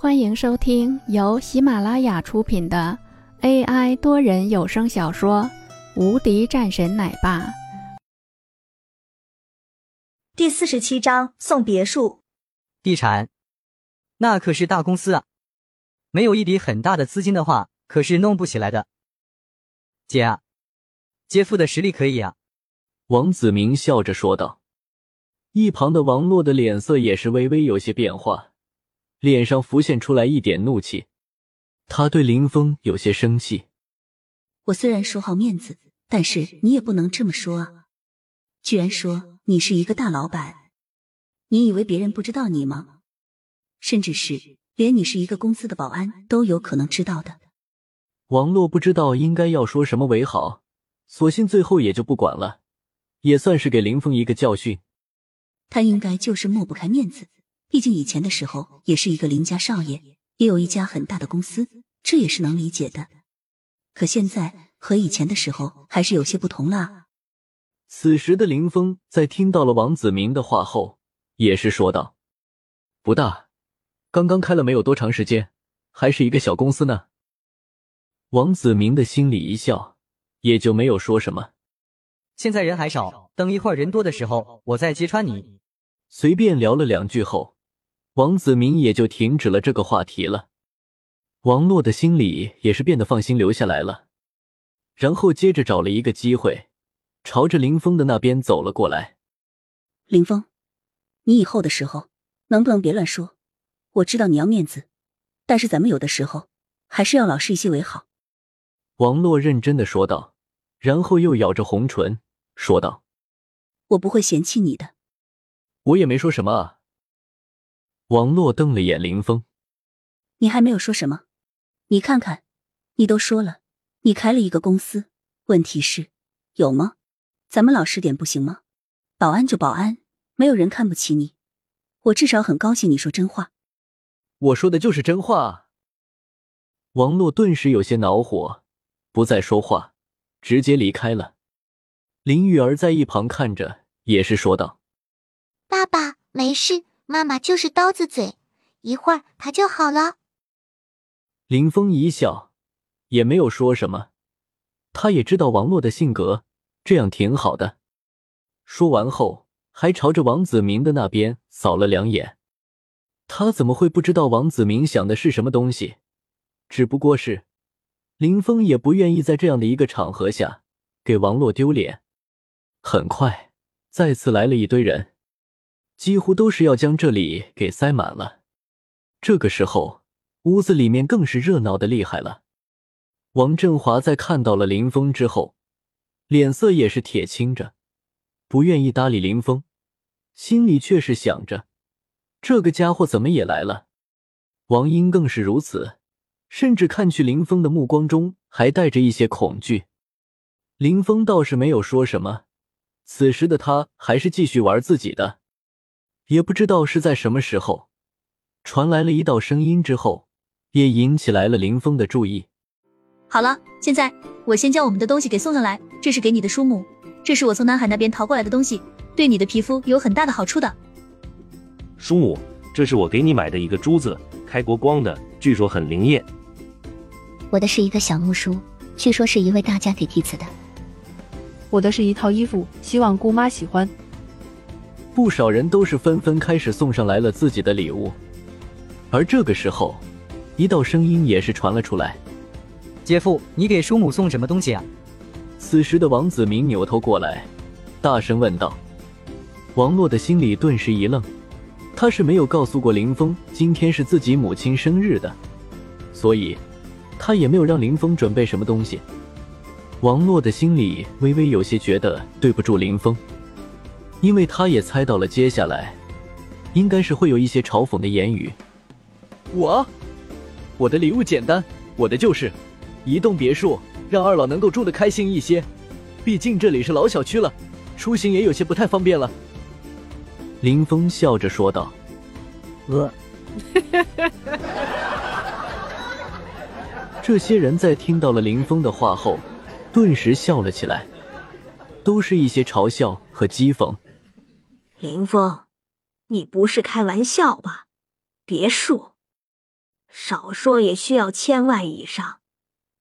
欢迎收听由喜马拉雅出品的 AI 多人有声小说《无敌战神奶爸》第四十七章送别墅。地产，那可是大公司啊，没有一笔很大的资金的话，可是弄不起来的。姐啊，姐夫的实力可以啊。王子明笑着说道。一旁的王洛的脸色也是微微有些变化，脸上浮现出来一点怒气。他对林峰有些生气。我虽然说好面子，但是你也不能这么说啊！居然说你是一个大老板，你以为别人不知道你吗？甚至是连你是一个公司的保安都有可能知道的。王洛不知道应该要说什么为好，索性最后也就不管了，也算是给林峰一个教训。他应该就是抹不开面子，毕竟以前的时候也是一个林家少爷，也有一家很大的公司，这也是能理解的。可现在和以前的时候还是有些不同啦。此时的林峰在听到了王子明的话后，也是说道：“不大，刚刚开了没有多长时间，还是一个小公司呢。”王子明的心里一笑，也就没有说什么。现在人还少，等一会儿人多的时候，我再揭穿你。随便聊了两句后，王子明也就停止了这个话题了。王洛的心里也是变得放心，留下来了。然后接着找了一个机会，朝着林峰的那边走了过来。林峰，你以后的时候能不能别乱说？我知道你要面子，但是咱们有的时候还是要老实一些为好。王洛认真的说道，然后又咬着红唇说道：“我不会嫌弃你的。”我也没说什么啊。王洛瞪了眼林峰：“你还没有说什么？你看看，你都说了，你开了一个公司，问题是有吗？咱们老实点不行吗？保安就保安，没有人看不起你。我至少很高兴你说真话。我说的就是真话啊。”王洛顿时有些恼火，不再说话，直接离开了。林玉儿在一旁看着，也是说道。爸爸没事，妈妈就是刀子嘴，一会儿她就好了。林峰一笑，也没有说什么。他也知道王洛的性格，这样挺好的。说完后，还朝着王子明的那边扫了两眼。他怎么会不知道王子明想的是什么东西？只不过是林峰也不愿意在这样的一个场合下给王洛丢脸。很快，再次来了一堆人。几乎都是要将这里给塞满了。这个时候，屋子里面更是热闹的厉害了。王振华在看到了林峰之后，脸色也是铁青着，不愿意搭理林峰，心里却是想着：这个家伙怎么也来了？王英更是如此，甚至看去林峰的目光中还带着一些恐惧。林峰倒是没有说什么，此时的他还是继续玩自己的。也不知道是在什么时候，传来了一道声音之后，也引起来了林峰的注意。好了，现在我先将我们的东西给送上来。这是给你的书目，这是我从南海那边淘过来的东西，对你的皮肤有很大的好处的。书母，这是我给你买的一个珠子，开国光的，据说很灵验。我的是一个小木梳，据说是一位大家给弟子的。我的是一套衣服，希望姑妈喜欢。不少人都是纷纷开始送上来了自己的礼物，而这个时候，一道声音也是传了出来：“姐夫，你给叔母送什么东西啊？”此时的王子明扭头过来，大声问道。王洛的心里顿时一愣，他是没有告诉过林峰今天是自己母亲生日的，所以他也没有让林峰准备什么东西。王洛的心里微微有些觉得对不住林峰。因为他也猜到了，接下来应该是会有一些嘲讽的言语。我，我的礼物简单，我的就是一栋别墅，让二老能够住得开心一些。毕竟这里是老小区了，出行也有些不太方便了。林峰笑着说道。呃，这些人在听到了林峰的话后，顿时笑了起来，都是一些嘲笑和讥讽。林峰，你不是开玩笑吧？别墅，少说也需要千万以上。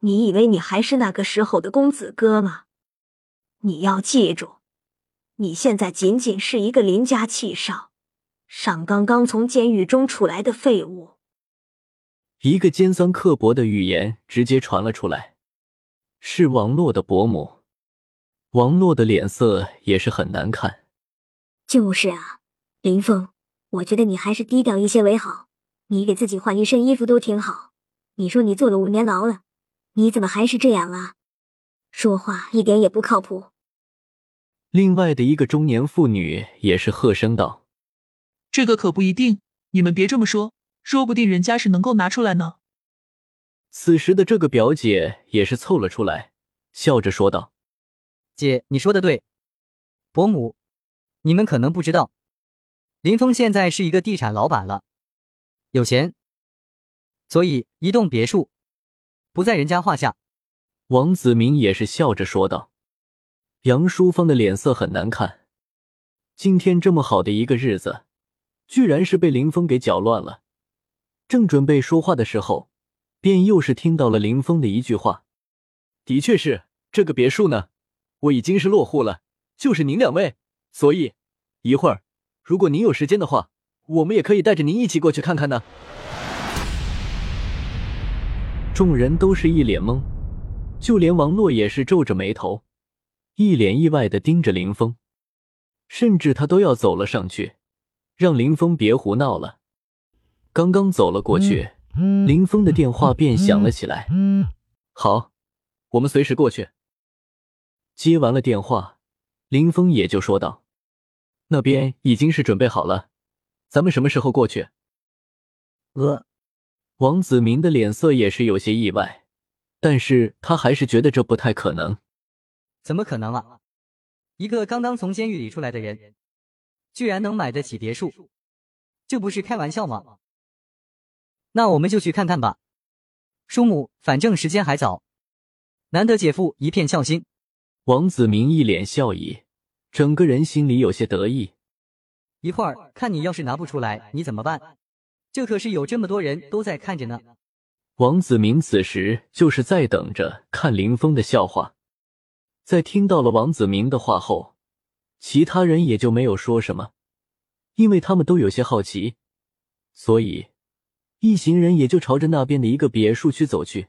你以为你还是那个时候的公子哥吗？你要记住，你现在仅仅是一个邻家气少，上刚刚从监狱中出来的废物。一个尖酸刻薄的语言直接传了出来，是王洛的伯母。王洛的脸色也是很难看。就是啊，林峰，我觉得你还是低调一些为好。你给自己换一身衣服都挺好。你说你坐了五年牢了，你怎么还是这样啊？说话一点也不靠谱。另外的一个中年妇女也是喝声道：“这个可不一定，你们别这么说。”说不定人家是能够拿出来呢。此时的这个表姐也是凑了出来，笑着说道：“姐，你说的对。伯母，你们可能不知道，林峰现在是一个地产老板了，有钱，所以一栋别墅不在人家话下。”王子明也是笑着说道：“杨淑芳的脸色很难看，今天这么好的一个日子，居然是被林峰给搅乱了。”正准备说话的时候，便又是听到了林峰的一句话：“的确是这个别墅呢，我已经是落户了，就是您两位，所以一会儿如果您有时间的话，我们也可以带着您一起过去看看呢。”众人都是一脸懵，就连王洛也是皱着眉头，一脸意外的盯着林峰，甚至他都要走了上去，让林峰别胡闹了。刚刚走了过去，林峰的电话便响了起来。好，我们随时过去。接完了电话，林峰也就说道：“那边已经是准备好了，咱们什么时候过去？”呃，王子明的脸色也是有些意外，但是他还是觉得这不太可能。怎么可能啊？一个刚刚从监狱里出来的人，居然能买得起别墅，这不是开玩笑吗？那我们就去看看吧，叔母，反正时间还早，难得姐夫一片孝心。王子明一脸笑意，整个人心里有些得意。一会儿看你要是拿不出来，你怎么办？这可是有这么多人都在看着呢。王子明此时就是在等着看林峰的笑话。在听到了王子明的话后，其他人也就没有说什么，因为他们都有些好奇，所以。一行人也就朝着那边的一个别墅区走去。